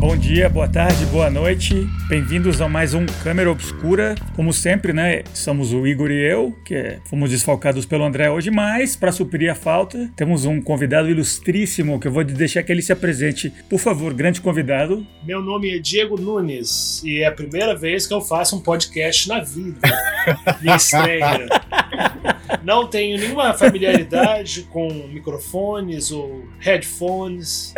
Bom dia, boa tarde, boa noite. Bem-vindos a mais um Câmera Obscura. Como sempre, né? Somos o Igor e eu, que fomos desfalcados pelo André hoje, mas para suprir a falta, temos um convidado ilustríssimo que eu vou deixar que ele se apresente. Por favor, grande convidado. Meu nome é Diego Nunes e é a primeira vez que eu faço um podcast na vida. Minha estreia. Não tenho nenhuma familiaridade com microfones ou headphones.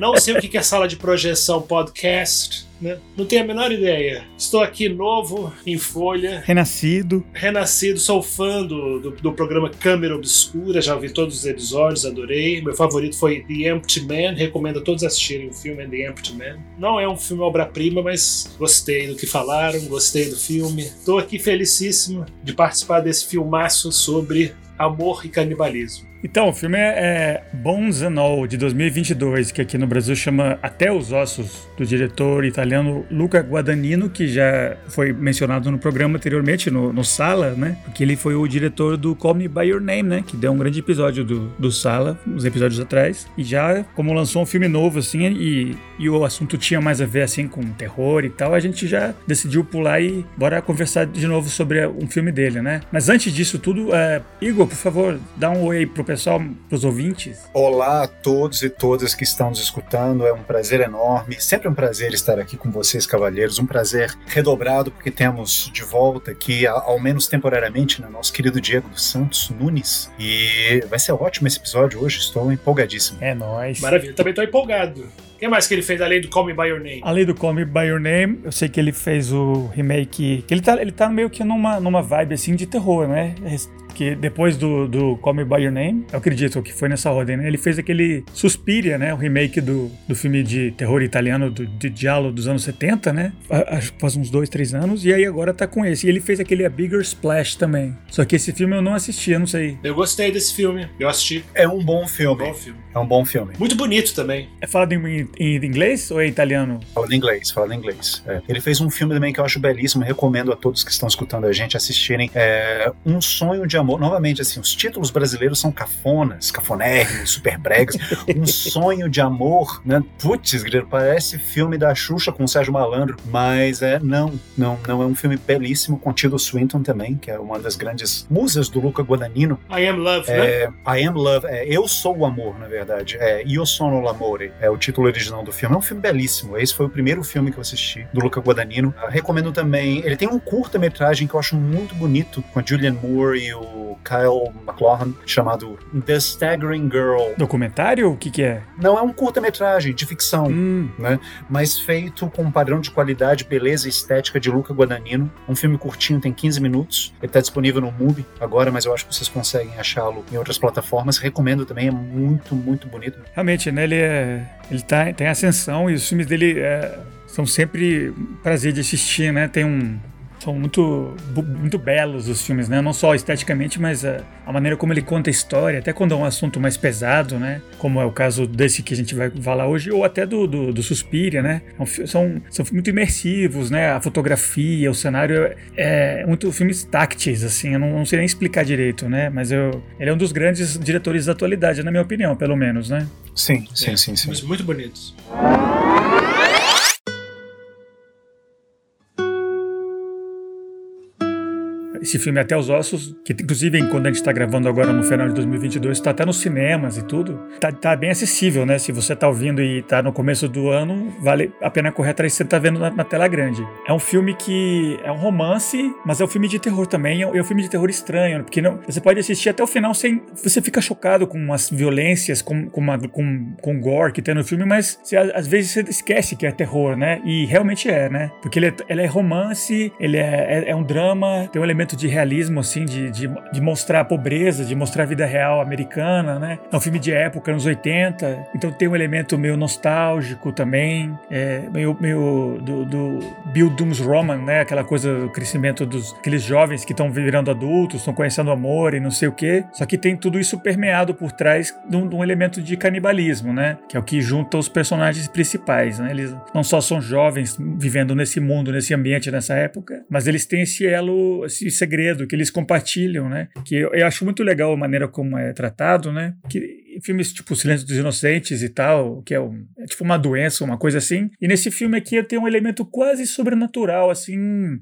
Não sei o que é sala de projeção podcast. Né? Não tenho a menor ideia. Estou aqui novo, em folha. Renascido. Renascido, sou fã do, do, do, programa Câmera Obscura, já vi todos os episódios, adorei. Meu favorito foi The Empty Man, recomendo a todos assistirem o filme The Empty Man. Não é um filme obra-prima, mas gostei do que falaram, gostei do filme. Estou aqui felicíssimo de participar desse filmaço sobre amor e canibalismo. Então, o filme é, é Bones and All, de 2022, que aqui no Brasil chama Até os Ossos, do diretor italiano Luca Guadagnino, que já foi mencionado no programa anteriormente, no, no Sala, né? Porque ele foi o diretor do Call Me By Your Name, né? Que deu um grande episódio do, do Sala, uns episódios atrás. E já, como lançou um filme novo, assim, e, e o assunto tinha mais a ver, assim, com terror e tal, a gente já decidiu pular e bora conversar de novo sobre um filme dele, né? Mas antes disso tudo, é, Igor, por favor, dá um oi pro pessoal, pros ouvintes. Olá a todos e todas que estão nos escutando. É um prazer enorme. Sempre um prazer estar aqui com vocês, cavalheiros. Um prazer redobrado, porque temos de volta aqui, ao menos temporariamente, né, nosso querido Diego dos Santos Nunes. E vai ser ótimo esse episódio hoje. Estou empolgadíssimo. É nóis. Maravilha. Também estou empolgado. O que mais que ele fez além do Call Me By Your Name? Além do Call Me By Your Name, eu sei que ele fez o remake. Que ele tá, ele tá meio que numa, numa vibe assim de terror, né? que depois do, do Call Me By Your Name, eu acredito que foi nessa ordem, né? Ele fez aquele Suspiria, né? O remake do, do filme de terror italiano do, de Giallo dos anos 70, né? Acho que faz uns dois, três anos. E aí agora tá com esse. E ele fez aquele A Bigger Splash também. Só que esse filme eu não assisti, eu não sei. Eu gostei desse filme. Eu assisti. É um bom filme. É um bom filme. É um bom filme. Muito bonito também. É falado em, em inglês ou é italiano? Falando em inglês, falando em inglês. É. Ele fez um filme também que eu acho belíssimo. Recomendo a todos que estão escutando a gente assistirem. É Um Sonho de Amor. Novamente, assim, os títulos brasileiros são cafonas, cafonérrimos, super bregas. um sonho de amor, né? Putz, parece filme da Xuxa com o Sérgio Malandro, mas é não, não, não é um filme belíssimo com Tilda Swinton também, que é uma das grandes musas do Luca Guadagnino. I Am Love, é, né? I Am Love, é, Eu Sou o Amor, na verdade. É, Io Sono l'Amore é o título original do filme. É um filme belíssimo. Esse foi o primeiro filme que eu assisti do Luca Guadagnino. Uh, recomendo também. Ele tem um curta-metragem que eu acho muito bonito com a Julianne Moore e o Kyle MacLachlan chamado The Staggering Girl. Documentário? O que, que é? Não, é um curta-metragem de ficção, hum. né? Mas feito com um padrão de qualidade, beleza e estética de Luca Guadagnino. Um filme curtinho, tem 15 minutos. Ele está disponível no MUBI agora, mas eu acho que vocês conseguem achá-lo em outras plataformas. Recomendo também, é muito, muito bonito. Realmente, né? Ele, é, ele tá, tem ascensão e os filmes dele é, são sempre prazer de assistir, né? Tem um, são muito, muito belos os filmes, né? Não só esteticamente, mas a, a, maneira como ele conta a história, até quando é um assunto mais pesado, né? Como é o caso desse que a gente vai falar hoje, ou até do, do, do Suspiria, né? É são, são muito imersivos, né? A fotografia, o cenário é, é muito filmes tácteis, assim, eu não, não, sei nem explicar direito, né? Mas eu, ele é um dos grandes diretores da atualidade, na minha opinião, pelo menos, né? Sim, sim, é, sim, sim. Filmes muito bonitos. Esse filme Até os Ossos, que inclusive quando a gente está gravando agora no final de 2022, está até nos cinemas e tudo, tá, tá, bem acessível, né? Se você tá ouvindo e tá no começo do ano, vale a pena correr atrás você tá vendo na, na, tela grande. É um filme que é um romance, mas é um filme de terror também, é um, é um filme de terror estranho, porque não, você pode assistir até o final sem... Você fica chocado com as violências, com, com, uma, com, com gore que tem no filme, mas você, às vezes você esquece que é terror, né? E realmente é, né? Porque ele é, ele é romance, ele é, é, é um drama, tem um elemento de realismo, assim, de, de, de, mostrar a pobreza, de mostrar a vida real americana, né? É um filme de época, anos 80, então tem um elemento meio nostálgico também, é, meio, meio do, do Bill Dooms Roman, né? Aquela coisa do crescimento dos aqueles jovens que estão virando adultos, estão conhecendo amor e não sei o quê. Só que tem tudo isso permeado por trás de um, de um elemento de canibalismo, né? Que é o que junta os personagens principais, né? Eles não só são jovens vivendo nesse mundo, nesse ambiente, nessa época, mas eles têm esse elo, esse segredo que eles compartilham, né? Que eu, eu acho muito legal a maneira como é tratado, né? Que filmes tipo Silêncio dos Inocentes e tal, que é, um, é tipo uma doença, uma coisa assim. E nesse filme aqui tem um elemento quase sobrenatural, assim.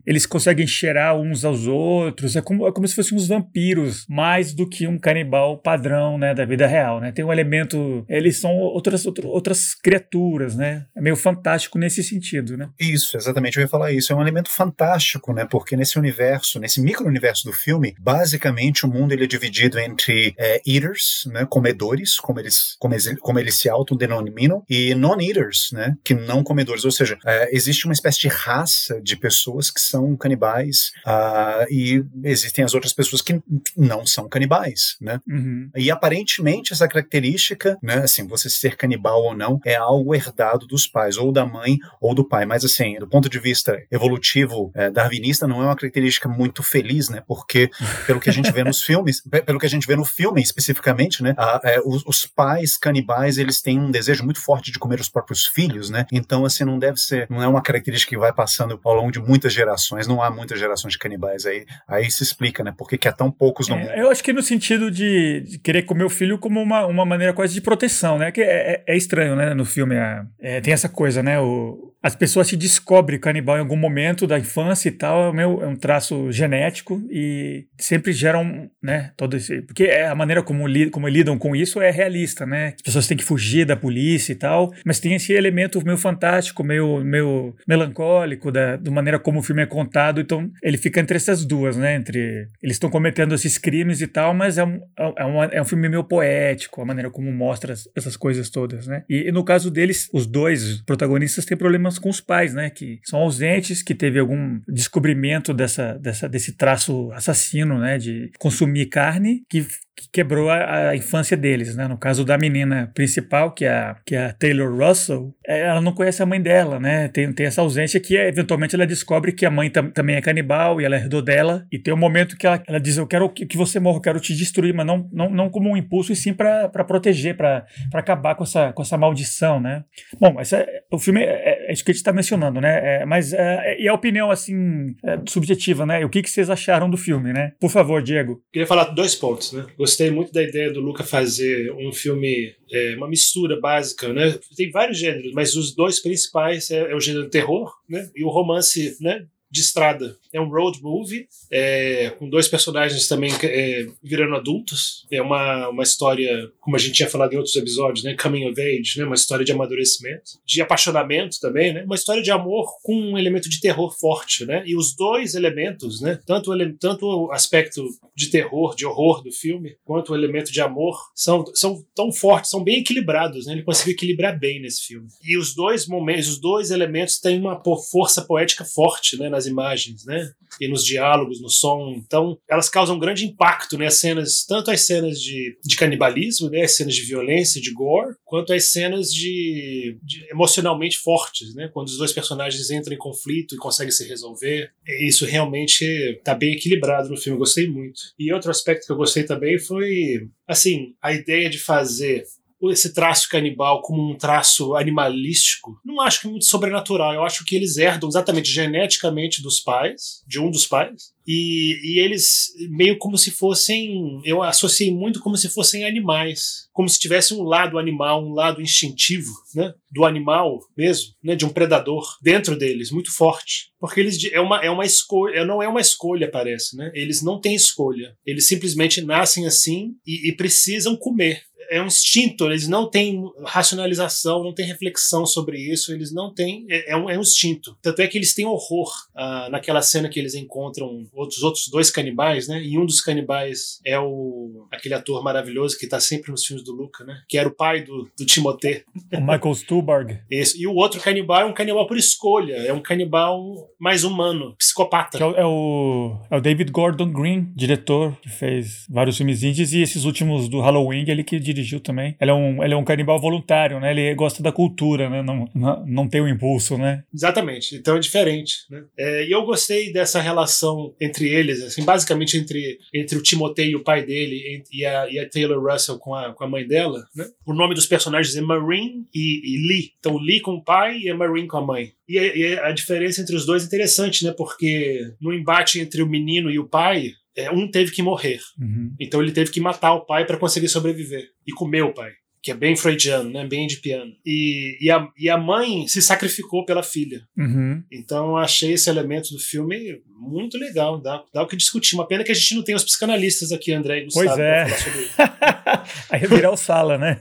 Eles conseguem cheirar uns aos outros. É como, é como se fossem uns vampiros, mais do que um canibal padrão, né, da vida real, né? Tem um elemento. Eles são outras, outras criaturas, né? É meio fantástico nesse sentido, né? Isso, exatamente. Eu ia falar isso. É um elemento fantástico, né? Porque nesse universo, nesse micro-universo do filme, basicamente o mundo ele é dividido entre é, eaters, né? Comedores, como eles, como eles, como eles se autodenominam, e non-eaters, né? Que não comedores. Ou seja, é, existe uma espécie de raça de pessoas que são canibais uh, e existem as outras pessoas que não são canibais, né? Uhum. E aparentemente essa característica, né? Assim, você ser canibal ou não, é algo herdado dos pais, ou da mãe ou do pai. Mas assim, do ponto de vista evolutivo, é, darwinista, não é uma característica muito feliz, né? Porque pelo que a gente vê nos filmes, pelo que a gente vê no filme especificamente, né? A, é, os, os, pais canibais eles têm um desejo muito forte de comer os próprios filhos, né? Então assim não deve ser, não é uma característica que vai passando ao longo de muitas gerações. Não há muitas gerações de canibais aí. Aí se explica, né? Por que há tão poucos no é, mundo. Eu acho que no sentido de, de, querer comer o filho como uma, uma maneira quase de proteção, né? Que é, é, é estranho, né? No filme é, é, tem essa coisa, né? O, as pessoas se descobrem canibal em algum momento da infância e tal, é, meu, é um traço genético e sempre geram, né, todo esse, porque é a maneira como, li, como lidam com isso é realista, né, as pessoas têm que fugir da polícia e tal, mas tem esse elemento meio fantástico, meio, meio melancólico da, da maneira como o filme é contado, então ele fica entre essas duas, né, entre, eles estão cometendo esses crimes e tal, mas é um, é, uma, é um filme meio poético, a maneira como mostra essas coisas todas, né, e, e no caso deles, os dois protagonistas têm problemas problemas com os pais, né? Que são ausentes, que teve algum descobrimento dessa, dessa, desse traço assassino, né? De consumir carne, que que quebrou a, a, infância deles, né? No caso da menina principal, que é a, que é a Taylor Russell, é, ela não conhece a mãe dela, né? Tem, tem essa ausência que eventualmente ela descobre que a mãe tam, também é canibal e ela herdou dela. E tem um momento que ela, ela diz: Eu quero que, que você morra, eu quero te destruir, mas não, não, não como um impulso, e sim para proteger, para acabar com essa, com essa maldição, né? Bom, essa, o filme é, é, isso que a gente está mencionando, né? É, mas é, e a opinião, assim, é, subjetiva, né? O que, que vocês acharam do filme, né? Por favor, Diego. Queria falar dois pontos, né? gostei muito da ideia do Luca fazer um filme, é, uma mistura básica, né? Tem vários gêneros, mas os dois principais é, é o gênero terror, né? E o romance, né? De estrada. É um road movie, é, com dois personagens também é, virando adultos. É uma, uma história, como a gente tinha falado em outros episódios, né? Coming of age, né? Uma história de amadurecimento, de apaixonamento também, né? Uma história de amor com um elemento de terror forte, né? E os dois elementos, né? Tanto, tanto o aspecto de terror, de horror do filme, quanto o elemento de amor, são, são tão fortes, são bem equilibrados, né? Ele conseguiu equilibrar bem nesse filme. E os dois momentos, os dois elementos têm uma força poética forte, né? Nas imagens, né? e nos diálogos, no som. Então, elas causam um grande impacto, né? As cenas, tanto as cenas de, de canibalismo, né? As cenas de violência, de gore, quanto as cenas de, de emocionalmente fortes, né? Quando os dois personagens entram em conflito e conseguem se resolver. Isso realmente está bem equilibrado no filme. Eu gostei muito. E outro aspecto que eu gostei também foi, assim, a ideia de fazer esse traço canibal como um traço animalístico, não acho que é muito sobrenatural. Eu acho que eles herdam exatamente geneticamente dos pais, de um dos pais, e, e, eles meio como se fossem. Eu associei muito como se fossem animais. Como se tivesse um lado animal, um lado instintivo, né? Do animal mesmo, né? De um predador dentro deles, muito forte. Porque eles é uma, é uma escolha, não é uma escolha, parece, né? Eles não têm escolha. Eles simplesmente nascem assim e, e precisam comer é um instinto, eles não têm racionalização, não têm reflexão sobre isso, eles não têm. É, é, um, é um instinto. Tanto é que eles têm horror ah, naquela cena que eles encontram outros, outros dois canibais, né? E um dos canibais é o aquele ator maravilhoso que tá sempre nos filmes do Luca, né? Que era o pai do, do Timothée. O Michael Stuhlbarg. Isso. E o outro canibal é um canibal por escolha, é um canibal mais humano, psicopata. É o, é, o, é o David Gordon Green, diretor, que fez vários filmes indies e esses últimos do Halloween, ele que dirigiu dirigiu também. Ele é um, ele é um canibal voluntário, né? Ele gosta da cultura, né? Não, não, não tem o um impulso, né? Exatamente. Então é diferente, né? É, e eu gostei dessa relação entre eles, assim, basicamente entre, entre o Timotei e o pai dele e a, e a Taylor Russell com a, com a mãe dela, né? O nome dos personagens é Marine e, e Lee. Então Lee com o pai e a Marine com a mãe. E a, e a, diferença entre os dois é interessante, né? Porque no embate entre o menino e o pai, é, um teve que morrer. Uhum. Então ele teve que matar o pai para conseguir sobreviver e comer o pai que é bem freudiano, né? bem de piano. E, e, a, e a mãe se sacrificou pela filha. Uhum. Então eu achei esse elemento do filme muito legal, dá, dá o que discutir. Uma pena que a gente não tem os psicanalistas aqui, André e Gustavo. Pois é. Aí virar o Sala, né?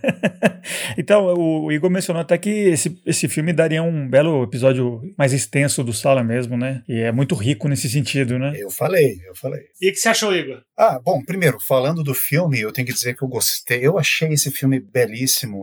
então, o, o Igor mencionou até que esse, esse filme daria um belo episódio mais extenso do Sala mesmo, né? E é muito rico nesse sentido, né? Eu falei, eu falei. E o que você achou, Igor? Ah, bom, primeiro, falando do filme, eu tenho que dizer que eu gostei. Eu achei esse filme belíssimo,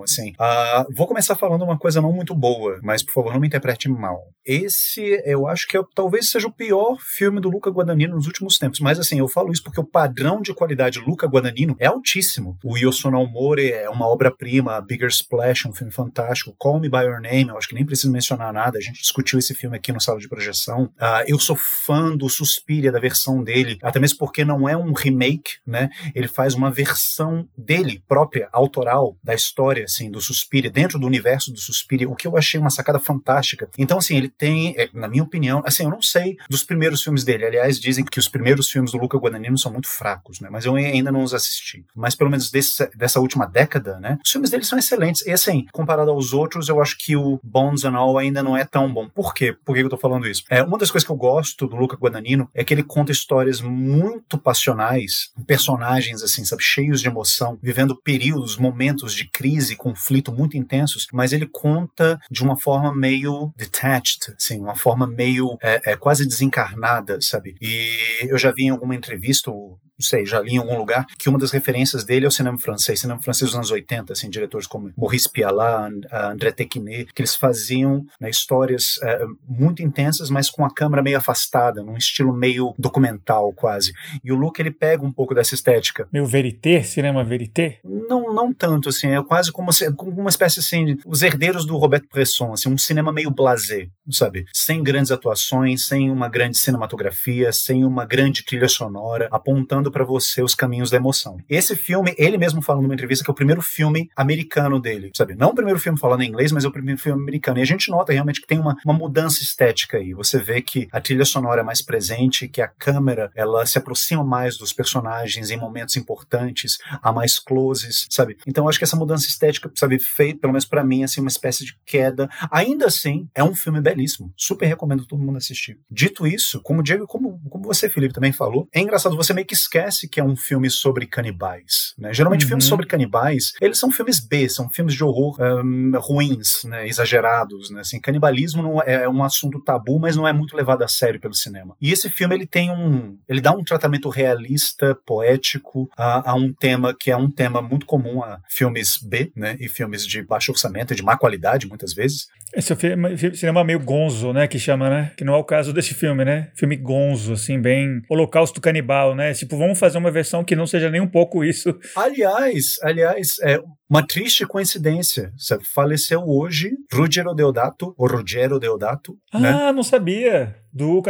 assim. Uh, vou começar falando uma coisa não muito boa, mas por favor, não me interprete mal. Esse, eu acho que é, talvez seja o pior filme do Luca Guadagnino nos últimos tempos. Mas assim, eu falo isso porque o padrão de qualidade Luca Guadagnino é altíssimo. O Yosuno Amore é uma obra-prima, Bigger Splash, um filme fantástico. Call Me By Your Name, eu acho que nem preciso mencionar nada. A gente discutiu esse filme aqui no sala de projeção. Uh, eu sou fã do Suspiria, da versão dele, até mesmo porque não é um remake, né? Ele faz uma versão dele própria, autoral, da história, assim, do Suspiria, dentro do universo do Suspiria, o que eu achei uma sacada fantástica. Então, assim, ele tem, é, na minha opinião, assim, eu não sei dos primeiros filmes dele. Aliás, dizem que os primeiros filmes do Luca Guadagnino são muito fracos, né? Mas eu ainda não os assisti. Mas pelo menos desse, dessa última década, né? Os filmes dele são excelentes. E assim, comparado aos outros, eu acho que o Bones and All ainda não é tão bom. Por quê? Por que eu tô falando isso? É, uma das coisas que eu gosto do Luca Guadagnino é que ele conta histórias muito passionais, personagens, assim, sabe, cheios de emoção, vivendo períodos, momentos de crise, conflito muito intensos, mas ele conta de uma forma meio detached, assim, uma forma meio é, é, quase desencarnada, sabe? E eu já vi em alguma entrevista, não sei, já li em algum lugar, que uma das referências dele é o cinema francês, cinema francês dos anos 80, assim, diretores como Maurice Pialat, André Tequinet, que eles faziam né, histórias é, muito intensas, mas com a câmera meio afastada, num estilo meio documental quase. E o Luke, ele pega um pouco dessa estética. Meio verité, cinema verité? Não, não tanto, assim, é quase como, como uma espécie, assim, de, os herdeiros do Roberto Bresson, assim, um cinema meio blasé, sabe? Sem grandes atuações, sem uma grande cinematografia, sem uma grande trilha sonora, apontando para você os caminhos da emoção. Esse filme, ele mesmo fala numa entrevista que é o primeiro filme americano dele, sabe? Não o primeiro filme falando em inglês, mas é o primeiro filme americano. E a gente nota realmente que tem uma, uma mudança estética aí. Você vê que a trilha sonora é mais presente, que a câmera, ela se aproxima mais dos personagens em momentos importantes, há mais closes, sabe? Então acho que essa mudança estética, sabe, fez, pelo menos para mim, assim, uma espécie de queda. Ainda assim, é um filme belíssimo. Super recomendo todo mundo assistir. Dito isso, como Diego, como, como você, Felipe, também falou, é engraçado, você meio que esquece que é um filme sobre canibais. Né? Geralmente, uhum. filmes sobre canibais, eles são filmes B, são filmes de horror um, ruins, né? exagerados. Né? Assim, canibalismo não é, é um assunto tabu, mas não é muito levado a sério pelo cinema. E esse filme ele tem um, ele dá um tratamento realista, poético a, a um tema que é um tema muito comum a filmes B, né? E filmes de baixo orçamento, de má qualidade, muitas vezes. Esse é um cinema meio gonzo, né? Que chama, né? Que não é o caso desse filme, né? Filme gonzo, assim, bem holocausto canibal, né? Tipo, vamos fazer uma versão que não seja nem um pouco isso. Aliás, aliás, é uma triste coincidência. Sabe? Faleceu hoje Ruggero Deodato, ou Ruggero Deodato. Ah, né? não sabia. Do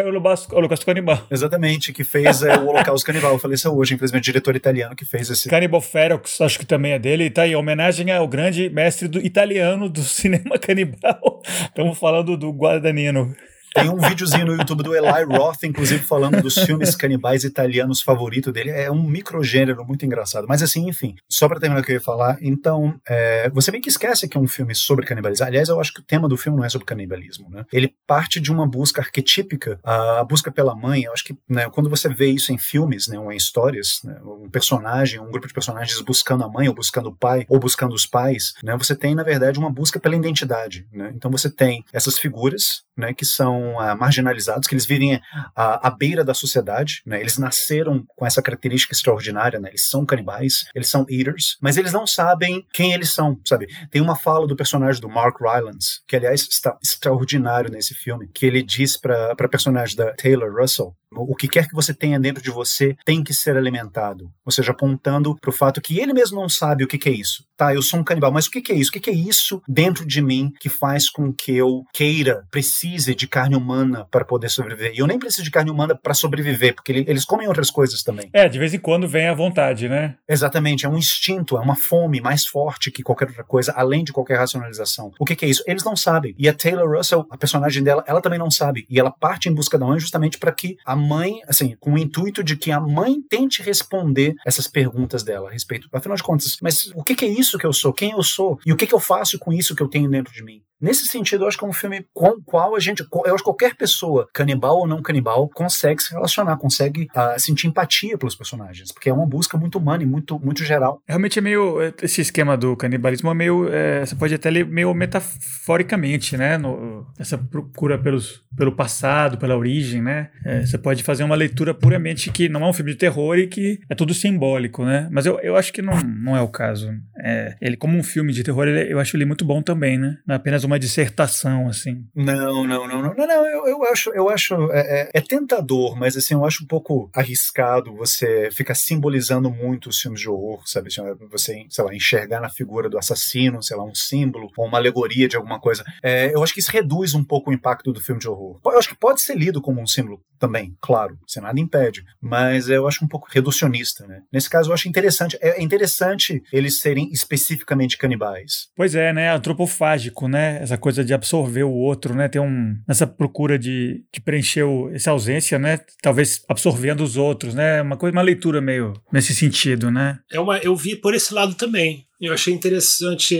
Holocausto Canibal. Exatamente, que fez é, o Holocausto Canibal. Faleceu hoje, infelizmente, o diretor italiano que fez esse. Cannibal Ferox, acho que também é dele. E tá aí, homenagem ao grande mestre do italiano do cinema canibal. Estamos falando do Guadagnino. Tem um videozinho no YouTube do Eli Roth, inclusive, falando dos filmes canibais italianos favorito dele. É um microgênero muito engraçado. Mas assim, enfim, só para terminar o que eu ia falar, então, é, você meio que esquece que é um filme sobre canibalismo. Aliás, eu acho que o tema do filme não é sobre canibalismo, né? Ele parte de uma busca arquetípica, a busca pela mãe. Eu acho que né, quando você vê isso em filmes, né, ou em histórias, né, um personagem, um grupo de personagens buscando a mãe, ou buscando o pai, ou buscando os pais, né, você tem, na verdade, uma busca pela identidade. Né? Então você tem essas figuras né, que são uh, marginalizados, que eles vivem à, à beira da sociedade, né, eles nasceram com essa característica extraordinária, né, eles são canibais, eles são eaters, mas eles não sabem quem eles são, sabe? Tem uma fala do personagem do Mark Rylance, que aliás está extraordinário nesse filme, que ele diz para a personagem da Taylor Russell, o que quer que você tenha dentro de você tem que ser alimentado. Ou seja, apontando para o fato que ele mesmo não sabe o que, que é isso. Tá, eu sou um canibal, mas o que, que é isso? O que, que é isso dentro de mim que faz com que eu queira, precise de carne humana para poder sobreviver? E eu nem preciso de carne humana para sobreviver, porque eles comem outras coisas também. É, de vez em quando vem à vontade, né? Exatamente, é um instinto, é uma fome mais forte que qualquer outra coisa, além de qualquer racionalização. O que, que é isso? Eles não sabem. E a Taylor Russell, a personagem dela, ela também não sabe. E ela parte em busca da mãe justamente para que a mãe, assim, com o intuito de que a mãe tente responder essas perguntas dela a respeito. Afinal de contas, mas o que, que é isso que eu sou? Quem eu sou? E o que, que eu faço com isso que eu tenho dentro de mim? Nesse sentido, eu acho que é um filme com o qual a gente, eu acho que qualquer pessoa, canibal ou não canibal, consegue se relacionar, consegue uh, sentir empatia pelos personagens, porque é uma busca muito humana e muito, muito geral. Realmente é meio, esse esquema do canibalismo é meio, é, você pode até ler meio metaforicamente, né, no, essa procura pelos, pelo passado, pela origem, né, é, você pode fazer uma leitura puramente que não é um filme de terror e que é tudo simbólico, né, mas eu, eu acho que não, não é o caso. É, ele, como um filme de terror, ele, eu acho ele muito bom também, né, não é apenas uma dissertação, assim. Não, não, não, não, não, não eu, eu acho, eu acho, é, é, é, tentador, mas assim, eu acho um pouco arriscado você ficar simbolizando muito os filmes de horror, sabe? Você, sei lá, enxergar na figura do assassino, sei lá, um símbolo ou uma alegoria de alguma coisa. É, eu acho que isso reduz um pouco o impacto do filme de horror. Eu acho que pode ser lido como um símbolo também, claro, se nada impede, mas eu acho um pouco reducionista, né? Nesse caso, eu acho interessante, é interessante eles serem especificamente canibais. Pois é, né? Antropofágico, né? Essa coisa de absorver o outro, né? Tem um nessa procura de, de preencher o, essa ausência, né? Talvez absorvendo os outros, né? Uma coisa, uma leitura meio nesse sentido, né? É uma, eu vi por esse lado também. Eu achei interessante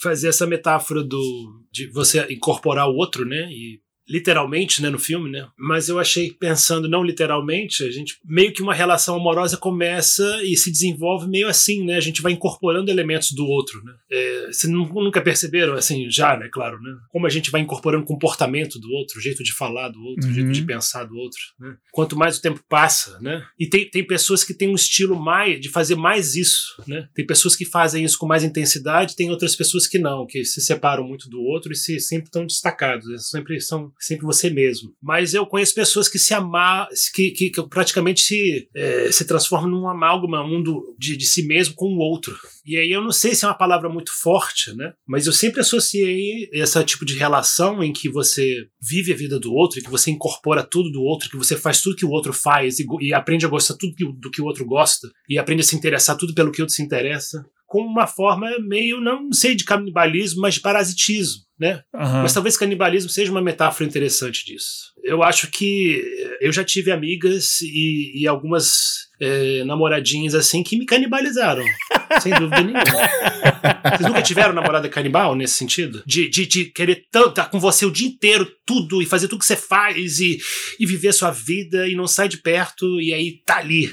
fazer essa metáfora do de você incorporar o outro, né? E literalmente, né, no filme, né? Mas eu achei, pensando não literalmente, a gente meio que uma relação amorosa começa e se desenvolve meio assim, né? A gente vai incorporando elementos do outro, né? É, vocês nunca perceberam, assim, já, né, claro, né? Como a gente vai incorporando o comportamento do outro, o jeito de falar do outro, uhum. o jeito de uhum. pensar do outro, né? Quanto mais o tempo passa, né? E tem, tem pessoas que têm um estilo mais de fazer mais isso, né? Tem pessoas que fazem isso com mais intensidade, tem outras pessoas que não, que se separam muito do outro e se sempre estão destacados, né? sempre são sempre você mesmo. Mas eu conheço pessoas que se amar, que, que, que praticamente se, é, se transformam num amálgama um do, de, de si mesmo com o outro. E aí eu não sei se é uma palavra muito forte, né? Mas eu sempre associei esse tipo de relação em que você vive a vida do outro, que você incorpora tudo do outro, que você faz tudo que o outro faz e, e aprende a gostar tudo do que o outro gosta e aprende a se interessar tudo pelo que o outro se interessa com uma forma meio, não sei de canibalismo, mas de parasitismo, né? Uhum. Mas talvez canibalismo seja uma metáfora interessante disso. Eu acho que eu já tive amigas e, e algumas é, namoradinhas assim que me canibalizaram. sem dúvida nenhuma. Vocês nunca tiveram namorada canibal nesse sentido? De, de, de querer tanto estar com você o dia inteiro, tudo, e fazer tudo que você faz, e, e viver a sua vida, e não sai de perto, e aí tá ali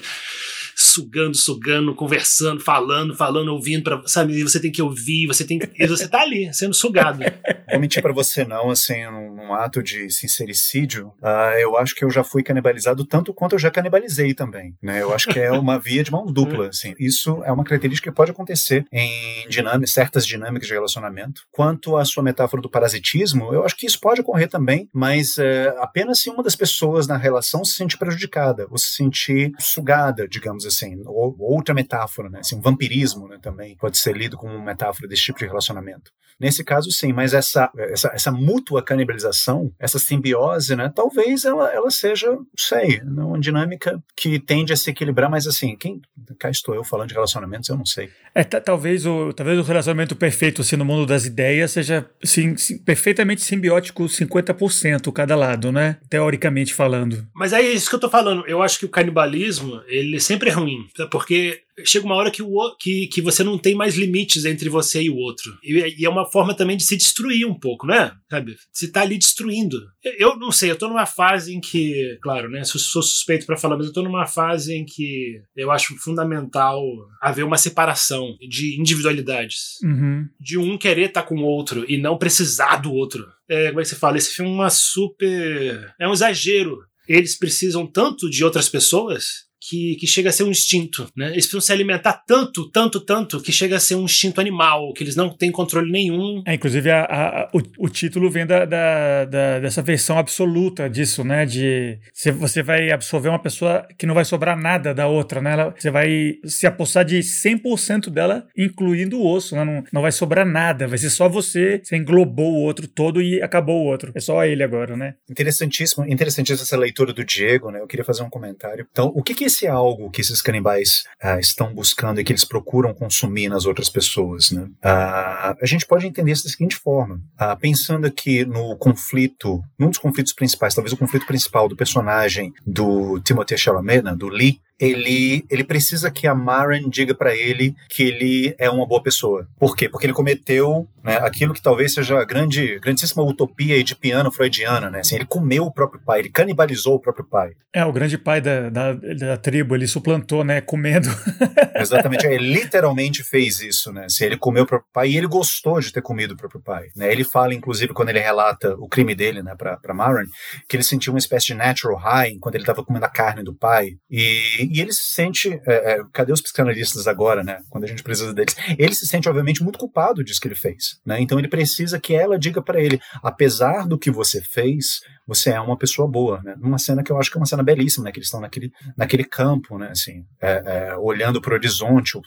sugando, sugando, conversando, falando, falando, ouvindo, pra, sabe? E você tem que ouvir, você tem e você tá ali, sendo sugado. Vou mentir para você não, assim, num, num ato de sincericídio, uh, eu acho que eu já fui canibalizado tanto quanto eu já canibalizei também, né? Eu acho que é uma via de mão dupla, assim. Isso é uma característica que pode acontecer em dinâmicas, certas dinâmicas de relacionamento. Quanto à sua metáfora do parasitismo, eu acho que isso pode ocorrer também, mas uh, apenas se uma das pessoas na relação se sentir prejudicada, ou se sentir sugada, digamos assim assim, ou, outra metáfora, né? Assim, um vampirismo, né, também pode ser lido como uma metáfora desse tipo de relacionamento. Nesse caso, sim, mas essa, essa, essa mútua canibalização, essa simbiose, né, talvez ela, ela seja, não sei, né, uma dinâmica que tende a se equilibrar, mas assim, quem, cá estou eu falando de relacionamentos, eu não sei. É, talvez o, talvez o relacionamento perfeito, assim, no mundo das ideias, seja sim, sim, perfeitamente simbiótico 50% cada lado, né, teoricamente falando. Mas é isso que eu tô falando, eu acho que o canibalismo, ele sempre é ruim, porque chega uma hora que, o, que, que você não tem mais limites entre você e o outro. E, e, é uma forma também de se destruir um pouco, né? Sabe? Você tá ali destruindo. Eu, não sei, eu tô numa fase em que, claro, né? Sou, sou suspeito para falar, mas eu tô numa fase em que eu acho fundamental haver uma separação de individualidades. Uhum. De um querer estar tá com o outro e não precisar do outro. É, como é que você fala? Esse filme é uma super. É um exagero. Eles precisam tanto de outras pessoas que, que chega a ser um instinto. Né? Eles precisam se alimentar tanto, tanto, tanto, que chega a ser um instinto animal, que eles não têm controle nenhum. É, inclusive, a, a, o, o, título vem da, da, da, dessa versão absoluta disso, né? De se você vai absorver uma pessoa que não vai sobrar nada da outra, né? Ela, você vai se apossar de 100% dela, incluindo o osso, né? Não, não vai sobrar nada, vai ser só você, você englobou o outro todo e acabou o outro. É só ele agora, né? Interessantíssimo, interessantíssima essa leitura do Diego, né? Eu queria fazer um comentário. Então, o que que esse algo que esses canibais uh, estão buscando e que eles procuram consumir nas outras pessoas? Né? Uh, a gente pode entender isso da seguinte forma: uh, pensando aqui no conflito, num dos conflitos principais, talvez o conflito principal do personagem do Timothée Chalamet, né, do Lee, ele, ele precisa que a Maren diga para ele que ele é uma boa pessoa. Por quê? Porque ele cometeu né, aquilo que talvez seja a grande, grandíssima utopia de piano freudiana, né? Assim, ele comeu o próprio pai, ele canibalizou o próprio pai. É, o grande pai da, da, da tribo, ele suplantou, né? Comendo. Exatamente, ele literalmente fez isso, né? Assim, ele comeu o próprio pai e ele gostou de ter comido o próprio pai. Né? Ele fala, inclusive, quando ele relata o crime dele, né, pra, pra Maren, que ele sentiu uma espécie de natural high quando ele estava comendo a carne do pai. E, e ele se sente. É, é, cadê os psicanalistas agora, né? Quando a gente precisa deles. Ele se sente, obviamente, muito culpado disso que ele fez. Né? Então ele precisa que ela diga para ele: apesar do que você fez, você é uma pessoa boa. Né? Numa cena que eu acho que é uma cena belíssima, né? Que eles estão naquele, naquele campo, né? Assim, é, é, olhando para o horizonte, o,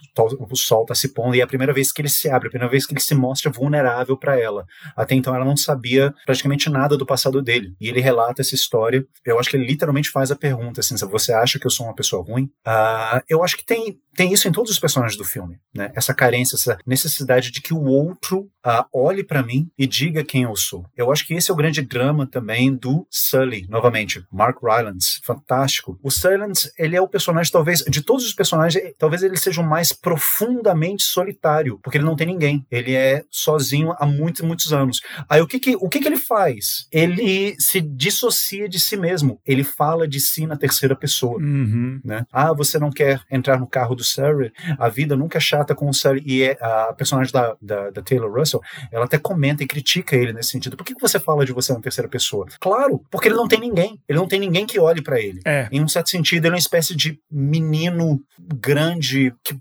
o sol está se pondo, e é a primeira vez que ele se abre, a primeira vez que ele se mostra vulnerável para ela. Até então ela não sabia praticamente nada do passado dele. E ele relata essa história. Eu acho que ele literalmente faz a pergunta assim: você acha que eu sou uma pessoa ruim? Uh, eu acho que tem, tem isso em todos os personagens do filme, né? Essa carência, essa necessidade de que o outro uh, olhe para mim e diga quem eu sou. Eu acho que esse é o grande drama também do Sully, novamente, Mark Rylance, fantástico. O Sully, ele é o personagem talvez de todos os personagens, talvez ele seja o mais profundamente solitário, porque ele não tem ninguém. Ele é sozinho há muitos muitos anos. Aí o que que o que que ele faz? Ele se dissocia de si mesmo. Ele fala de si na terceira pessoa, uhum. né? Ah, você não quer entrar no carro do Surrey, a vida nunca é chata com o Surrey. E é, a personagem da, da, da, Taylor Russell, ela até comenta e critica ele nesse sentido. Por que, que você fala de você na terceira pessoa? Claro, porque ele não tem ninguém. Ele não tem ninguém que olhe para ele. É. Em um certo sentido, ele é uma espécie de menino grande que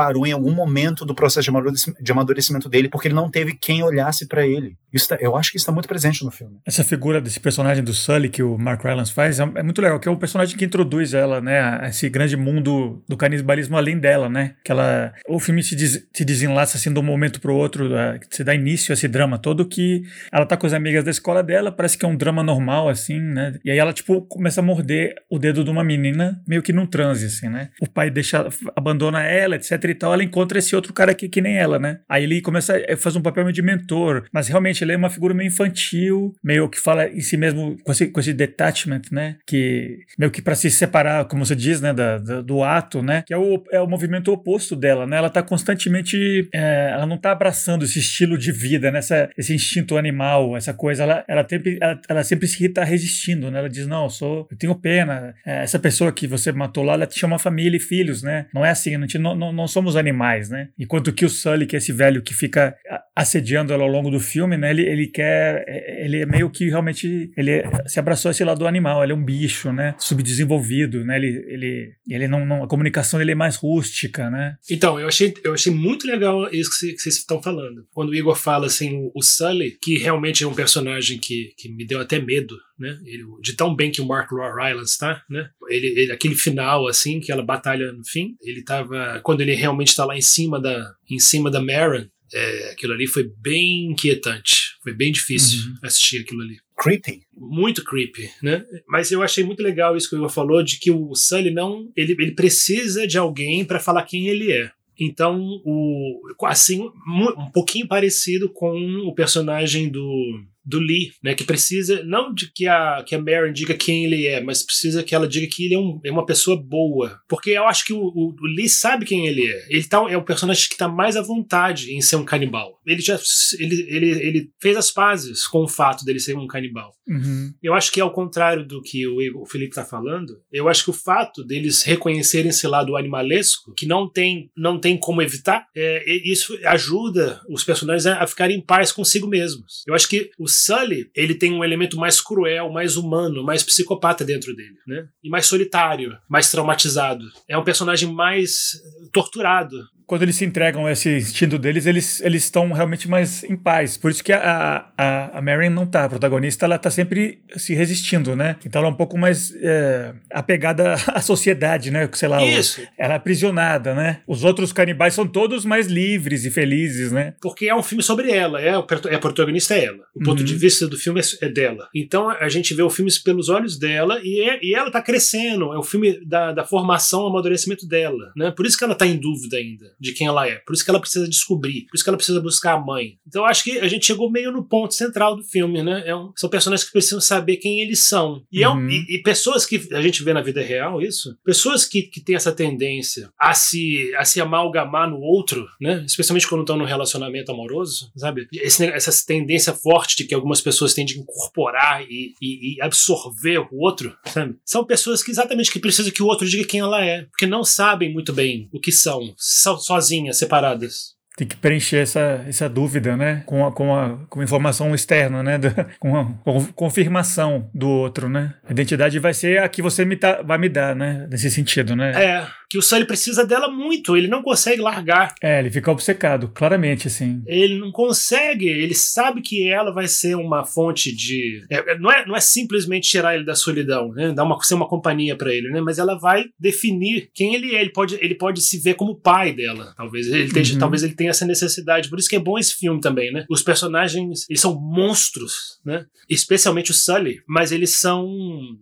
parou em algum momento do processo de amadurecimento dele porque ele não teve quem olhasse para ele. Isso tá, eu acho que está muito presente no filme. Essa figura desse personagem do Sully que o Mark Rylance faz é, é, muito legal, que é o personagem que introduz ela, né, a esse grande mundo do canibalismo além dela, né? Que ela, o filme se, des, se desenlaça assim de um momento pro outro, uh, se dá início a esse drama todo que ela tá com as amigas da escola dela, parece que é um drama normal assim, né? E aí ela tipo começa a morder o dedo de uma menina meio que num transe assim, né? O pai deixa abandona ela, etc e tal, ela encontra esse outro cara aqui que nem ela, né? Aí ele começa a fazer um papel de mentor, mas realmente ele é uma figura meio infantil, meio que fala em si mesmo com esse, com esse detachment, né? Que meio que para se separar, como você diz, né? Da, da, do ato, né? Que é o, é o movimento oposto dela, né? Ela tá constantemente, é, ela não tá abraçando esse estilo de vida, né? Essa, esse instinto animal, essa coisa, ela, ela, sempre, ela, ela sempre se está resistindo, né? Ela diz, não, eu sou, eu tenho pena, é, essa pessoa que você matou lá, ela tinha uma família e filhos, né? Não é assim, não, não, não somos animais, né? Enquanto que o Sully, que é esse velho que fica assediando ela ao longo do filme, né? Ele, ele quer, ele é meio que realmente, ele se abraçou esse lado do animal, ele é um bicho, né? Subdesenvolvido, né? Ele, ele, ele não, não a comunicação dele é mais rústica, né? Então, eu achei, eu achei muito legal isso que vocês estão falando. Quando o Igor fala assim, o Sully, que realmente é um personagem que, que me deu até medo, né? Ele, de tão bem que o Mark Rylance tá, né? Ele, ele, aquele final assim, aquela batalha no fim, ele tava quando ele realmente está lá em cima da em cima da Maren, é, aquilo ali foi bem inquietante. Foi bem difícil uhum. assistir aquilo ali. Creepy. Muito creepy, né? Mas eu achei muito legal isso que o Igor falou, de que o Sully não. Ele, ele precisa de alguém para falar quem ele é. Então, o, assim, um pouquinho parecido com o personagem do do Lee, né, que precisa não de que a que a Maren diga quem ele é, mas precisa que ela diga que ele é, um, é uma pessoa boa, porque eu acho que o, o, o, Lee sabe quem ele é. Ele tá, é o personagem que está mais à vontade em ser um canibal. Ele já ele, ele, ele fez as pazes com o fato dele ser um canibal. Uhum. Eu acho que ao contrário do que o, o Felipe está falando, eu acho que o fato deles reconhecerem esse lado animalesco, que não tem não tem como evitar, é, isso ajuda os personagens a, a ficarem em paz consigo mesmos. Eu acho que o Sully, ele tem um elemento mais cruel, mais humano, mais psicopata dentro dele, né? E mais solitário, mais traumatizado. É um personagem mais torturado quando eles se entregam a esse instinto deles, eles eles estão realmente mais em paz. Por isso que a, a, a Marion não tá, a protagonista, ela tá sempre se resistindo, né? Então ela é um pouco mais é, apegada à sociedade, né? Sei lá, Isso. O, ela é aprisionada, né? Os outros canibais são todos mais livres e felizes, né? Porque é um filme sobre ela, é, é a protagonista é ela. O ponto Uhum. de vista do filme é, é dela. Então a gente vê o filme pelos olhos dela e, é- e ela tá crescendo. É o filme da, da formação, amadurecimento dela. Né? Por isso que ela tá em dúvida ainda de quem ela é. Por isso que ela precisa descobrir. Por isso que ela precisa buscar a mãe. Então eu acho que a gente chegou meio no ponto central do filme, né? É um- são personagens que precisam saber quem eles são. E, é um- Uhum. e- e pessoas que a gente vê na vida real, isso, pessoas que, que têm essa tendência a se, a se amalgamar no outro, né? Especialmente quando estão num relacionamento amoroso, sabe? Esse, essa tendência forte de que algumas pessoas têm de incorporar e, e- e absorver o outro, sabe? São pessoas que exatamente que precisam que o outro diga quem ela é, porque não sabem muito bem o que são, são sozinhas, separadas. Tem que preencher essa, essa dúvida, né? Com a, com a com informação externa, né? Da- com a com confirmação do outro, né? A identidade vai ser a que você me tá- vai me dar, né? Nesse sentido, né? É, que o Sully precisa dela muito, ele não consegue largar. É, ele fica obcecado, claramente, assim. Ele não consegue, ele sabe que ela vai ser uma fonte de. é, não, é, não é simplesmente tirar ele da solidão, né? Dar uma, ser uma companhia pra ele, né? Mas ela vai definir quem ele é. Ele pode, ele pode se ver como pai dela. Talvez ele, esteja, Uhum. talvez ele tenha essa necessidade. Por isso que é bom esse filme também, né? Os personagens, eles são monstros, né? Especialmente o Sully, mas eles são.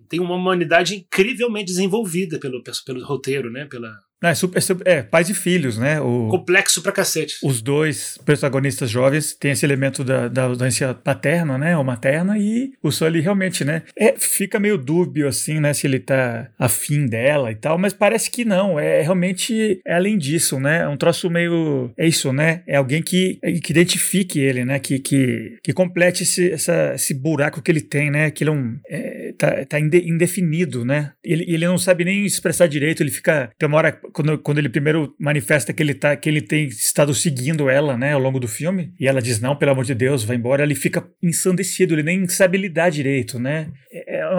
têm uma humanidade incrivelmente desenvolvida pelo, pelo roteiro, né? Pela, é, super, super- é, pais e filhos, né? O, complexo pra cacete. os dois protagonistas jovens têm esse elemento da, da ausência paterna, né? Ou materna, e o Sully realmente, né? É, fica meio dúbio, assim, né? Se ele tá afim dela e tal, mas parece que não. É realmente é além disso, né? É um troço meio. É isso, né? É alguém que, que identifique ele, né? Que, que, que complete esse, essa, esse buraco que ele tem, né? Que ele é um. É, tá tá inde- indefinido, né? Ele, ele não sabe nem expressar direito, ele fica. Tem uma hora, quando, quando ele primeiro manifesta que ele, tá, que ele tem estado seguindo ela, né, ao longo do filme, e ela diz, não, pelo amor de Deus, vai embora, ele fica ensandecido, ele nem sabe lidar direito, né?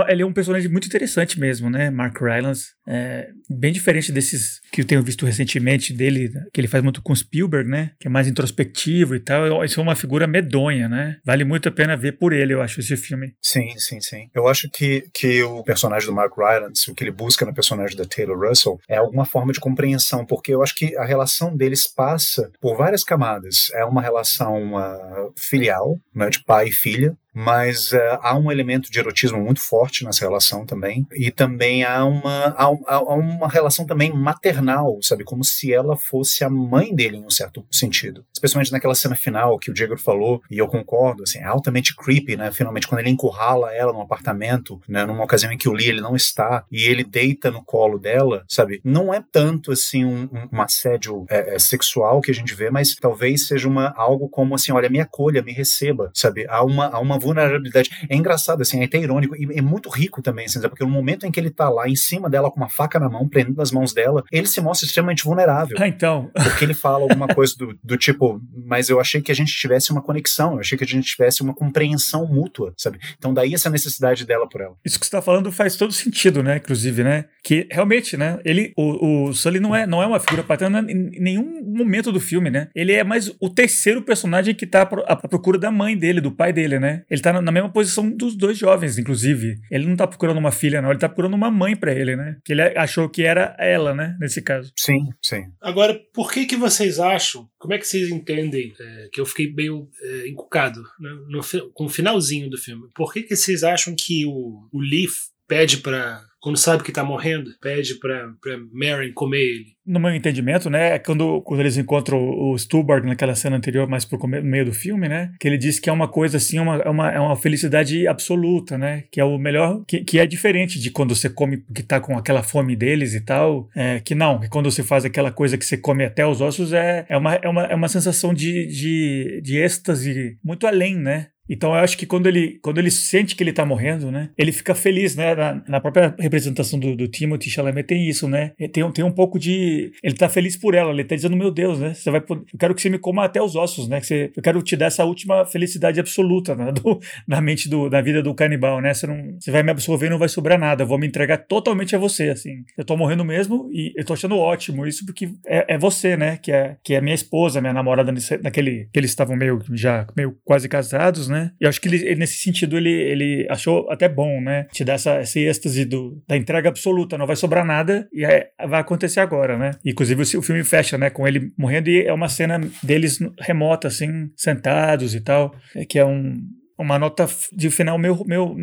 Ele é um personagem muito interessante mesmo, né? Mark Rylance. É, bem diferente desses que eu tenho visto recentemente dele, que ele faz muito com Spielberg, né? Que é mais introspectivo e tal. Isso é uma figura medonha, né? Vale muito a pena ver por ele, eu acho, esse filme. Sim, sim, sim. Eu acho que, que o personagem do Mark Rylance, o que ele busca no personagem da Taylor Russell, é alguma forma de compreensão, porque eu acho que a relação deles passa por várias camadas. É uma relação ah, filial, né, de pai e filha, mas ah, há um elemento de erotismo muito forte nessa relação também, e também há uma, há, há uma relação também maternal, sabe, como se ela fosse a mãe dele em um certo sentido. Especialmente naquela cena final que o Diego falou, e eu concordo, assim, é altamente creepy, né, finalmente quando ele encurrala ela num apartamento, né, numa ocasião em que o Lee ele não está, e ele deita no colo dela, sabe, não é tanto, assim, um, um, um assédio é, é, sexual que a gente vê, mas talvez seja uma, algo como, assim, olha, me acolha, me receba, sabe, há uma, há uma vulnerabilidade. É engraçado, assim, é até irônico e é muito rico também, assim, porque no momento em que ele tá lá em cima dela com uma faca na mão, prendendo as mãos dela, ele se mostra extremamente vulnerável. Ah, então. Porque ele fala alguma coisa do, do tipo, mas eu achei que a gente tivesse uma conexão, eu achei que a gente tivesse uma compreensão mútua, sabe? Então daí essa necessidade dela por ela. Isso que você está falando faz todo sentido, né? Inclusive, né? Que realmente, né? Ele, o, o Sully não é, não é uma figura paterna em nenhum momento do filme, né? Ele é mais o terceiro personagem que tá à procura da mãe dele, do pai dele, né? Ele tá na, mesma posição dos dois jovens, inclusive. Ele não tá procurando uma filha, não. Ele tá procurando uma mãe pra ele, né? Que ele achou que era ela, né? Nesse caso. Sim, sim. Agora, por que que vocês acham, como é que vocês entendem, é, que eu fiquei meio é, encucado né, no com o finalzinho do filme, por que que vocês acham que o, o Leaf pede pra, quando sabe que tá morrendo, pede pra, pra Maren comer ele? No meu entendimento, né, é quando, quando eles encontram o Stuhlbarg naquela cena anterior, mais pro no meio do filme, né, que ele diz que é uma coisa assim, uma, é, uma, é uma felicidade absoluta, né, que é o melhor, que, que é diferente de quando você come porque tá com aquela fome deles e tal, é, que não, que quando você faz aquela coisa que você come até os ossos, é, é, uma, é, uma, é uma sensação de, de, de êxtase muito além, né, Então eu acho que quando ele, quando ele sente que ele tá morrendo, né? Ele fica feliz, né? Na, na própria representação do, do Timothy Chalamet tem isso, né? Tem, tem um pouco de. Ele tá feliz por ela, ele tá dizendo, meu Deus, né? Você vai poder, eu quero que você me coma até os ossos, né? Que você, eu quero te dar essa última felicidade absoluta né? do, na mente do, da vida do canibal, né? Você, não, você vai me absorver e não vai sobrar nada. Eu vou me entregar totalmente a você, assim. Eu tô morrendo mesmo e eu tô achando ótimo isso porque é, é você, né? Que é, que é minha esposa, minha namorada nesse, naquele que eles estavam meio já meio quase casados, né? E eu acho que ele, nesse sentido ele, ele achou até bom, né? Te dar essa, esse êxtase do, da entrega absoluta, não vai sobrar nada e é, vai acontecer agora, né? Inclusive o, o filme fecha, né? Com ele morrendo e é uma cena deles remota, assim, sentados e tal, é, que é um uma nota de final meio, meio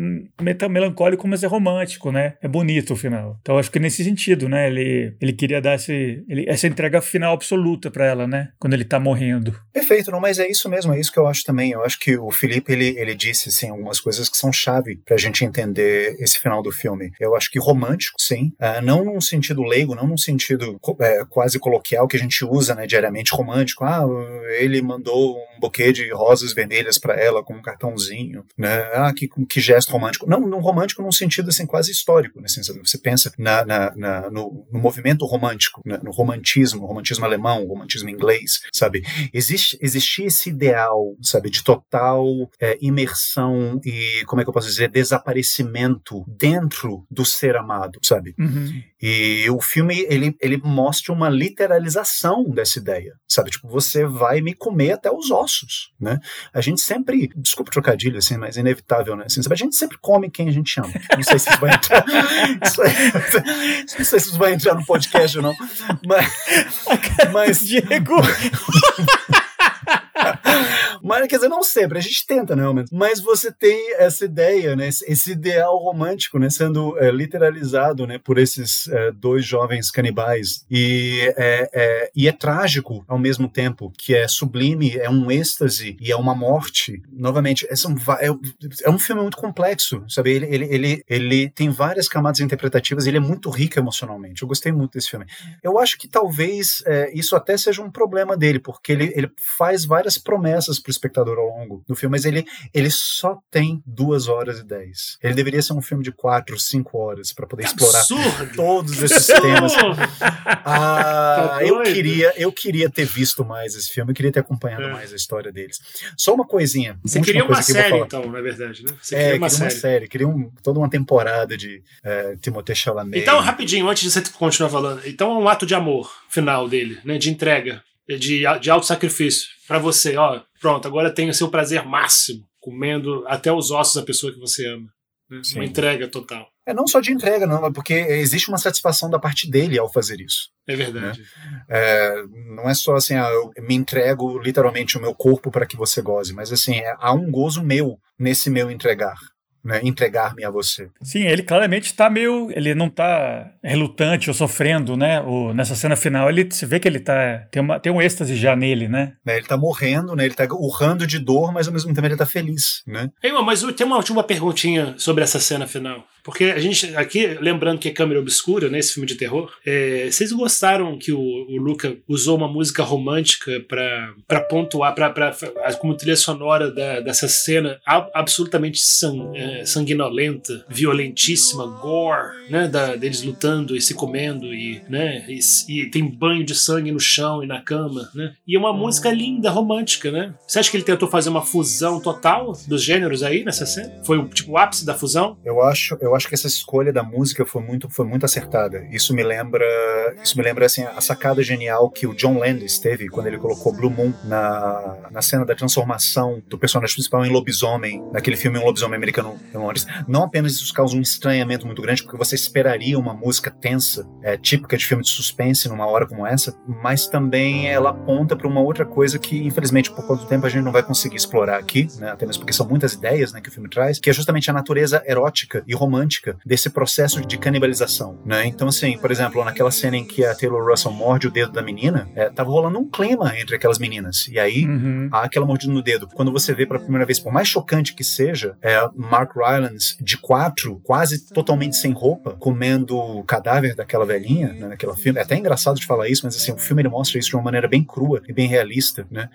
melancólico, mas é romântico, né? É bonito o final. Então acho que nesse sentido, né? Ele, ele queria dar esse, ele, essa entrega final absoluta para ela, né? Quando ele tá morrendo. Perfeito, não, mas é isso mesmo, é isso que eu acho também. Eu acho que o Felipe ele, ele disse assim algumas coisas que são chave pra gente entender esse final do filme. Eu acho que romântico, sim, uh, não num sentido leigo, não num sentido é, quase coloquial que a gente usa, né, diariamente romântico. Ah, ele mandou um buquê de rosas vermelhas para ela com um cartãozinho né? Ah, que, que gesto romântico. Não, não romântico num sentido assim quase histórico, né? Você pensa na, na, na no, no, movimento romântico, né? no romantismo, romantismo alemão, romantismo inglês, sabe? Existe, existia esse ideal, sabe, de total é, imersão e, como é que eu posso dizer, desaparecimento dentro do ser amado, sabe? Uhum. E o filme, ele, ele mostra uma literalização dessa ideia, sabe? Tipo, você vai me comer até os ossos, né? A gente sempre, desculpa trocar trocadilho, assim, mas inevitável, né? Assim, a gente sempre come quem a gente ama. Não sei se isso vai entrar. Isso aí, não sei se isso vai entrar no podcast ou não. Mas. mas Diego! Mas, quer dizer, não sempre, a gente tenta, né, Romero? Mas você tem essa ideia, né, esse ideal romântico, né, sendo é, literalizado, né, por esses é, dois jovens canibais. E é, é, e é trágico ao mesmo tempo, que é sublime, é um êxtase e é uma morte. Novamente, é, é, é um filme muito complexo, sabe? Ele, ele, ele, ele tem várias camadas interpretativas e ele é muito rico emocionalmente. Eu gostei muito desse filme. Eu acho que talvez é, isso até seja um problema dele, porque ele, ele faz várias promessas para espectador ao longo do filme, mas ele, ele só tem duas horas e dez. Ele deveria ser um filme de quatro, cinco horas para poder explorar absurdo. todos esses temas. Ah, tá eu queria, eu queria ter visto mais esse filme, eu queria ter acompanhado é. mais a história deles. Só uma coisinha. Você queria uma série, então, na verdade, né? Você é, queria uma, queria série. uma série, queria um, toda uma temporada de é, Timothée Chalamet. Então, rapidinho, antes de você continuar falando, então é um ato de amor final dele, né? De entrega de, de alto sacrifício para você, ó, pronto, agora tem o seu prazer máximo, comendo até os ossos da pessoa que você ama. Né? Uma entrega total. É não só de entrega, não, é porque existe uma satisfação da parte dele ao fazer isso. É verdade. Né? É, não é só assim, ah, eu me entrego literalmente o meu corpo para que você goze, mas assim, é, há um gozo meu nesse meu entregar né, entregar-me a você. Sim, ele claramente está meio. Ele não está relutante ou sofrendo, né? O, nessa cena final, ele se vê que ele tá. Tem, uma, tem um êxtase já nele, né? né ele está morrendo, né? Ele está urrando de dor, mas ao mesmo tempo ele está feliz, né? Ei, mas tem uma última perguntinha sobre essa cena final. Porque a gente, aqui, lembrando que é câmera obscura, né? Esse filme de terror. É, vocês gostaram que o, o Luca usou uma música romântica para pontuar, pra, pra, como trilha sonora da, dessa cena absolutamente sang, é, sanguinolenta, violentíssima, gore, né? Da, deles lutando e se comendo e, né? E, e, tem banho de sangue no chão e na cama, né? E é uma música linda, romântica, né? Você acha que ele tentou fazer uma fusão total dos gêneros aí nessa cena? Foi o tipo o ápice da fusão? Eu acho, eu acho que essa escolha da música foi muito, foi muito acertada. Isso me lembra, isso me lembra assim a sacada genial que o John Landis teve quando ele colocou Blue Moon na, na cena da transformação do personagem principal em lobisomem, naquele filme Um Lobisomem Americano Não apenas isso causa um estranhamento muito grande, porque você esperaria uma música tensa, é, típica de filme de suspense numa hora como essa, mas também ela aponta para uma outra coisa que, infelizmente, por quanto tempo a gente não vai conseguir explorar aqui, né, até mesmo porque são muitas ideias né, que o filme traz, que é justamente a natureza erótica e romântica romântica desse processo de canibalização, né? Então, assim, por exemplo, naquela cena em que a Taylor Russell morde o dedo da menina, é, tava rolando um clima entre aquelas meninas. E aí, uhum. há aquela mordida no dedo. Quando você vê pela primeira vez, por mais chocante que seja, é, Mark Mark Rylance de quatro, quase totalmente sem roupa, comendo o cadáver daquela velhinha, né, naquela filme. É até engraçado de falar isso, mas assim, o filme ele mostra isso de uma maneira bem crua e bem realista, né?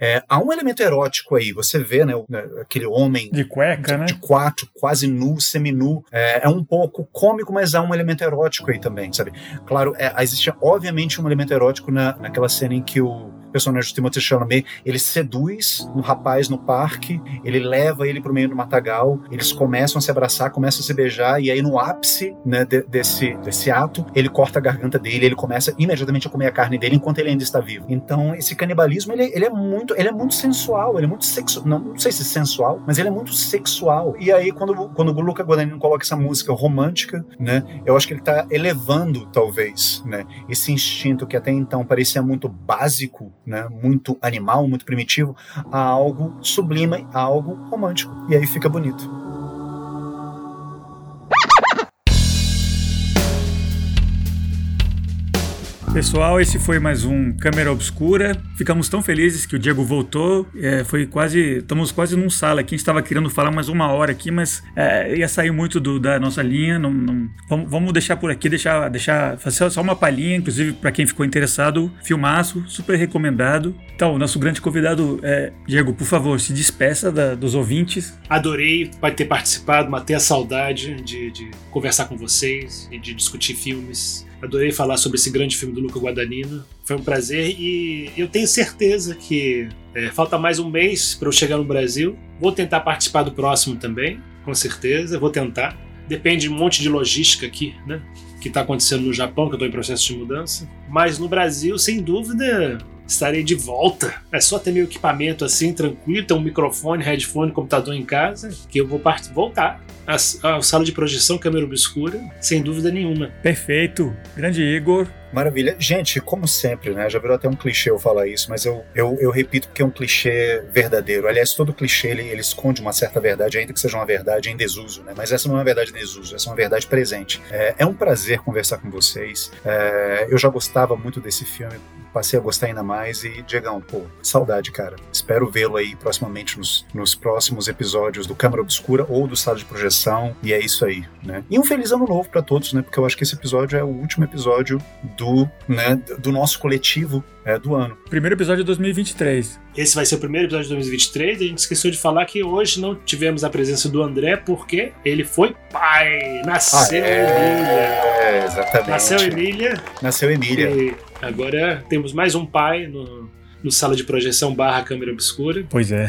É, há um elemento erótico aí, você vê, né, né aquele homem de cueca, de, né? De quatro, quase nu, semi-nu. É, é, um pouco cômico, mas há um elemento erótico aí também, sabe? Claro, é, existe obviamente um elemento erótico na, naquela cena em que o personagem do Timothée Chalamet, ele seduz um rapaz no parque, ele leva ele pro meio do matagal, eles começam a se abraçar, começam a se beijar, e aí no ápice né, de, desse, desse ato, ele corta a garganta dele, ele começa imediatamente a comer a carne dele enquanto ele ainda está vivo. Então, esse canibalismo, ele, ele é muito ele é muito sensual, ele é muito sexual, não, não sei se sensual, mas ele é muito sexual. E aí, quando, quando o Luca Guadagnino coloca essa música romântica, né, eu acho que ele está elevando, talvez, né, esse instinto que até então parecia muito básico né, muito animal, muito primitivo, a algo sublime, a algo romântico. E aí fica bonito. Pessoal, esse foi mais um Câmera Obscura. Ficamos tão felizes que o Diego voltou. É, foi quase. Estamos quase num sala aqui. A gente estava querendo falar mais uma hora aqui, mas é, ia sair muito do, da nossa linha. Não, não, vamos, vamos, deixar por aqui, deixar, deixar fazer só uma palhinha, inclusive para quem ficou interessado. Filmaço, super recomendado. Então, nosso grande convidado é Diego, por favor, se despeça da, dos ouvintes. Adorei ter participado, matei a saudade de, de conversar com vocês e de discutir filmes Adorei falar sobre esse grande filme do Luca Guadagnino. Foi um prazer e eu tenho certeza que é, falta mais um mês para eu chegar no Brasil. Vou tentar participar do próximo também, com certeza. Vou tentar. Depende de um monte de logística aqui, né? Que está acontecendo no Japão, que eu estou em processo de mudança. Mas no Brasil, sem dúvida, estarei de volta. É só ter meu equipamento assim, tranquilo, ter um microfone, headphone, computador em casa, que eu vou voltar à, sala de projeção, câmera obscura, sem dúvida nenhuma. Perfeito. Grande Igor. Maravilha. Gente, como sempre, né? Já virou até um clichê eu falar isso, mas eu, eu, eu repito porque é um clichê verdadeiro. Aliás, todo clichê ele, ele, esconde uma certa verdade, ainda que seja uma verdade em desuso, né? Mas essa não é uma verdade em desuso, essa é uma verdade presente. É, é um prazer conversar com vocês. É, eu já gostava muito desse filme, passei a gostar ainda mais e, Diegão, pô, saudade, cara. Espero vê-lo aí proximamente nos, nos próximos episódios do Câmara Obscura ou do Sala de Projeção. E é isso aí, né? E um feliz ano novo para todos, né? Porque eu acho que esse episódio é o último episódio do, né, do nosso coletivo é, do ano. Primeiro episódio de 2023. Esse vai ser o primeiro episódio de 2023. A gente esqueceu de falar que hoje não tivemos a presença do André porque ele foi pai. Nasceu ah, é, Emília. É, exatamente. Nasceu Emília. Nasceu Emília. E agora temos mais um pai no, no sala de projeção barra câmera obscura. Pois é.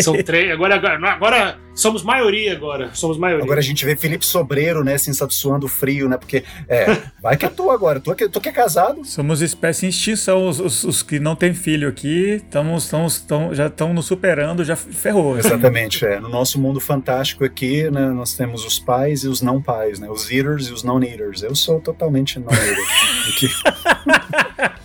São três. Agora, agora, agora somos maioria agora. Somos maioria. Agora a gente vê Felipe Sobreiro, né, assim, sabe, suando frio, né? Porque, é, vai que é tu agora. Tu, tu que é casado. Somos espécie em extinção. Os, os, os que não têm filho aqui estamos, estamos, já estão nos superando, já ferrou. Assim. Exatamente, é. No nosso mundo fantástico aqui, né, nós temos os pais e os não pais, né? Os eaters e os non-eaters. Eu sou totalmente non-eater.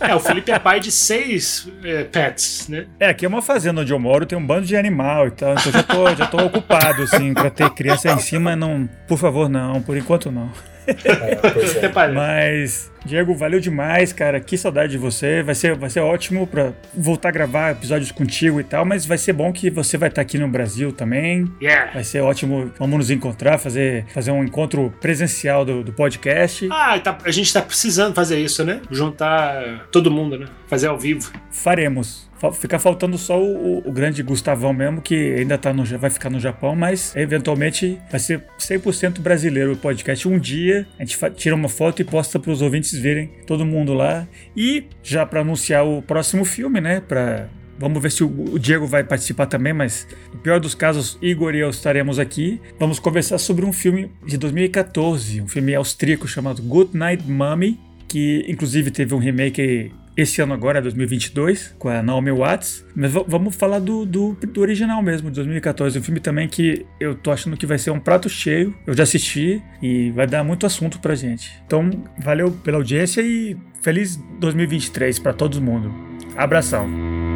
é, o Felipe é pai de seis é, pets, né? É, aqui é uma fazenda onde eu moro, tem um bando de animal e tal, então já tô, já tô ocupado, assim, pra ter criança em cima, não, por favor, não, por enquanto não. É, é. Mas, Diego, valeu demais, cara. Que saudade de você. Vai ser, vai ser ótimo pra voltar a gravar episódios contigo e tal, mas vai ser bom que você vai estar aqui no Brasil também. Yeah. Vai ser ótimo. Vamos nos encontrar, fazer, fazer um encontro presencial do, do podcast. Ah, tá, a gente tá precisando fazer isso, né? Juntar todo mundo, né? Fazer ao vivo. Faremos. Fica faltando só o, o, grande Gustavão mesmo, que ainda tá no, vai ficar no Japão, mas eventualmente vai ser 100% brasileiro o podcast. Um dia a gente tira uma foto e posta para os ouvintes verem todo mundo lá. E já para anunciar o próximo filme, né? Pra, Vamos ver se o Diego vai participar também, mas no pior dos casos, Igor e eu estaremos aqui. Vamos conversar sobre um filme de 2014, um filme austríaco chamado Good Night Mommy, que inclusive teve um remake esse ano agora, 2022, com a Naomi Watts. Mas vamos falar do, do, do, original mesmo, de 2014. Um filme também que eu tô achando que vai ser um prato cheio. Eu já assisti e vai dar muito assunto pra gente. Então, valeu pela audiência e feliz 2023 para todo mundo. Abração.